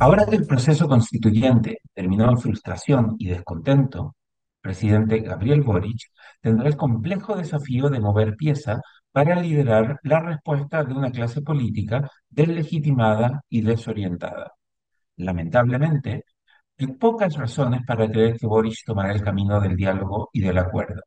Ahora que el proceso constituyente terminó en frustración y descontento, el presidente Gabriel Boric tendrá el complejo desafío de mover pieza para liderar la respuesta de una clase política deslegitimada y desorientada. Lamentablemente, hay pocas razones para creer que Boric tomará el camino del diálogo y del acuerdo.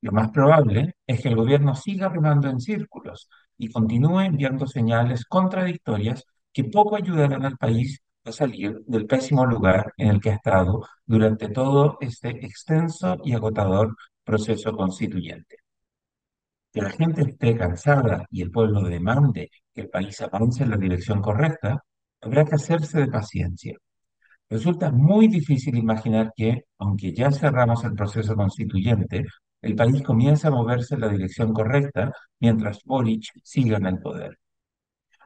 Lo más probable es que el gobierno siga remando en círculos y continúe enviando señales contradictorias que poco ayudarán al país a salir del pésimo lugar en el que ha estado durante todo este extenso y agotador proceso constituyente. Que la gente esté cansada y el pueblo demande que el país avance en la dirección correcta, habrá que hacerse de paciencia. Resulta muy difícil imaginar que, aunque ya cerramos el proceso constituyente, el país comienza a moverse en la dirección correcta mientras Boric siga en el poder.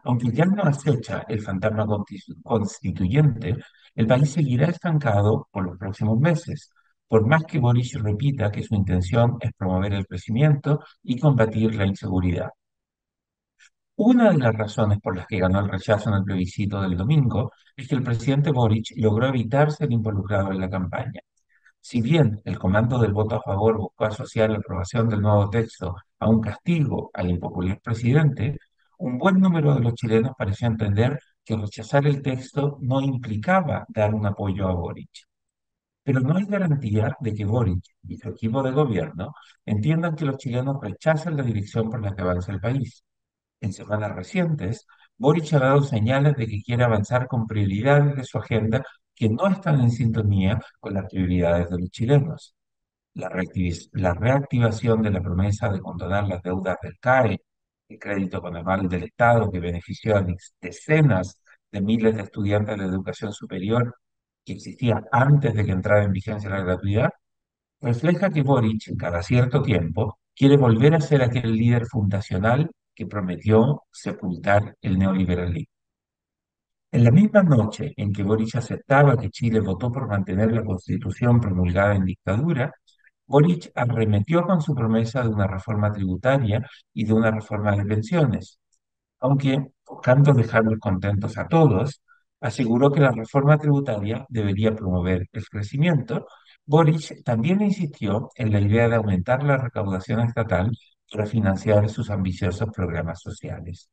Aunque ya no acecha el fantasma constituyente, el país seguirá estancado por los próximos meses, por más que Boric repita que su intención es promover el crecimiento y combatir la inseguridad. Una de las razones por las que ganó el rechazo en el plebiscito del domingo es que el presidente Boric logró evitar ser involucrado en la campaña. Si bien el comando del voto a favor buscó asociar la aprobación del nuevo texto a un castigo al impopular presidente, un buen número de los chilenos pareció entender que rechazar el texto no implicaba dar un apoyo a Boric. Pero no hay garantía de que Boric y su equipo de gobierno entiendan que los chilenos rechazan la dirección por la que avanza el país. En semanas recientes, Boric ha dado señales de que quiere avanzar con prioridades de su agenda que no están en sintonía con las prioridades de los chilenos. La, la reactivación de la promesa de condonar las deudas del CAE, el crédito con aval del Estado que benefició a decenas de miles de estudiantes de la educación superior que existía antes de que entrara en vigencia la gratuidad, refleja que Boric, cada cierto tiempo, quiere volver a ser aquel líder fundacional que prometió sepultar el neoliberalismo. En la misma noche en que Boric aceptaba que Chile votó por mantener la constitución promulgada en dictadura, Boric arremetió con su promesa de una reforma tributaria y de una reforma de pensiones, aunque, buscando dejarlos contentos a todos, aseguró que la reforma tributaria debería promover el crecimiento. Boric también insistió en la idea de aumentar la recaudación estatal para financiar sus ambiciosos programas sociales.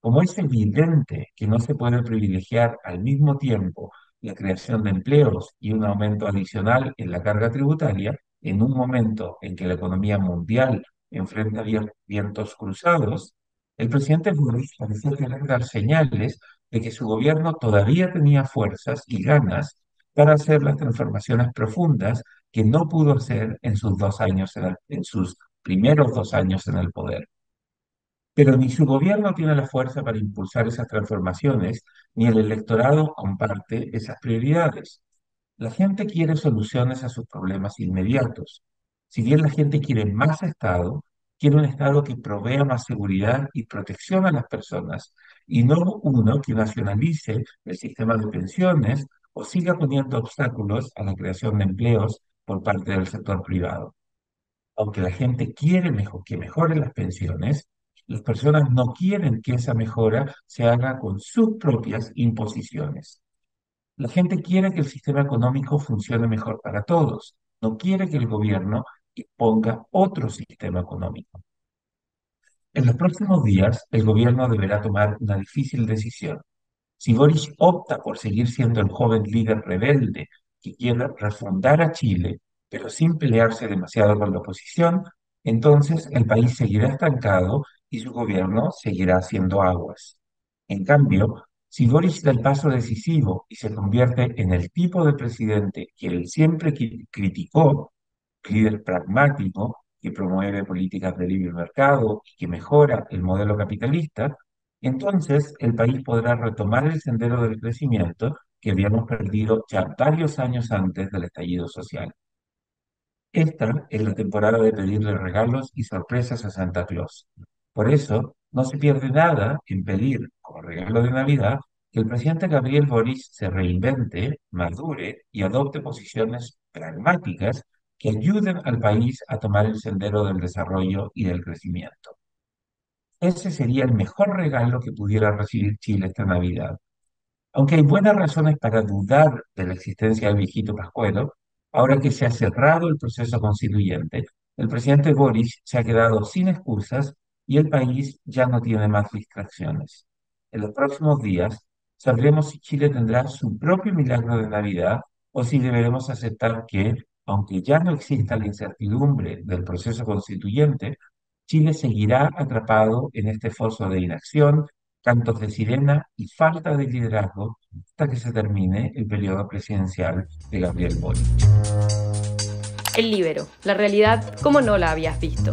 Como es evidente que no se puede privilegiar al mismo tiempo la creación de empleos y un aumento adicional en la carga tributaria, en un momento en que la economía mundial enfrenta vientos cruzados, el presidente Boric parecía querer dar señales de que su gobierno todavía tenía fuerzas y ganas para hacer las transformaciones profundas que no pudo hacer en sus dos años en sus primeros dos años en el poder. Pero ni su gobierno tiene la fuerza para impulsar esas transformaciones, ni el electorado comparte esas prioridades. La gente quiere soluciones a sus problemas inmediatos. Si bien la gente quiere más Estado, quiere un Estado que provea más seguridad y protección a las personas, y no uno que nacionalice el sistema de pensiones o siga poniendo obstáculos a la creación de empleos por parte del sector privado. Aunque la gente quiere mejor, que mejoren las pensiones, las personas no quieren que esa mejora se haga con sus propias imposiciones. La gente quiere que el sistema económico funcione mejor para todos, no quiere que el gobierno imponga otro sistema económico. En los próximos días, el gobierno deberá tomar una difícil decisión. Si Boris opta por seguir siendo el joven líder rebelde que quiere refundar a Chile, pero sin pelearse demasiado con la oposición, entonces el país seguirá estancado y su gobierno seguirá haciendo aguas. En cambio, si Boris da el paso decisivo y se convierte en el tipo de presidente que él siempre criticó, líder pragmático, que promueve políticas de libre mercado y que mejora el modelo capitalista, entonces el país podrá retomar el sendero del crecimiento que habíamos perdido ya varios años antes del estallido social. Esta es la temporada de pedirle regalos y sorpresas a Santa Claus. Por eso, no se pierde nada en pedir, como regalo de Navidad, que el presidente Gabriel Boris se reinvente, madure y adopte posiciones pragmáticas que ayuden al país a tomar el sendero del desarrollo y del crecimiento. Ese sería el mejor regalo que pudiera recibir Chile esta Navidad. Aunque hay buenas razones para dudar de la existencia del viejito Pascuero, ahora que se ha cerrado el proceso constituyente, el presidente Boris se ha quedado sin excusas y el país ya no tiene más distracciones. En los próximos días sabremos si Chile tendrá su propio milagro de Navidad o si deberemos aceptar que, aunque ya no exista la incertidumbre del proceso constituyente, Chile seguirá atrapado en este foso de inacción, cantos de sirena y falta de liderazgo hasta que se termine el periodo presidencial de Gabriel Boric. El libero, la realidad como no la habías visto.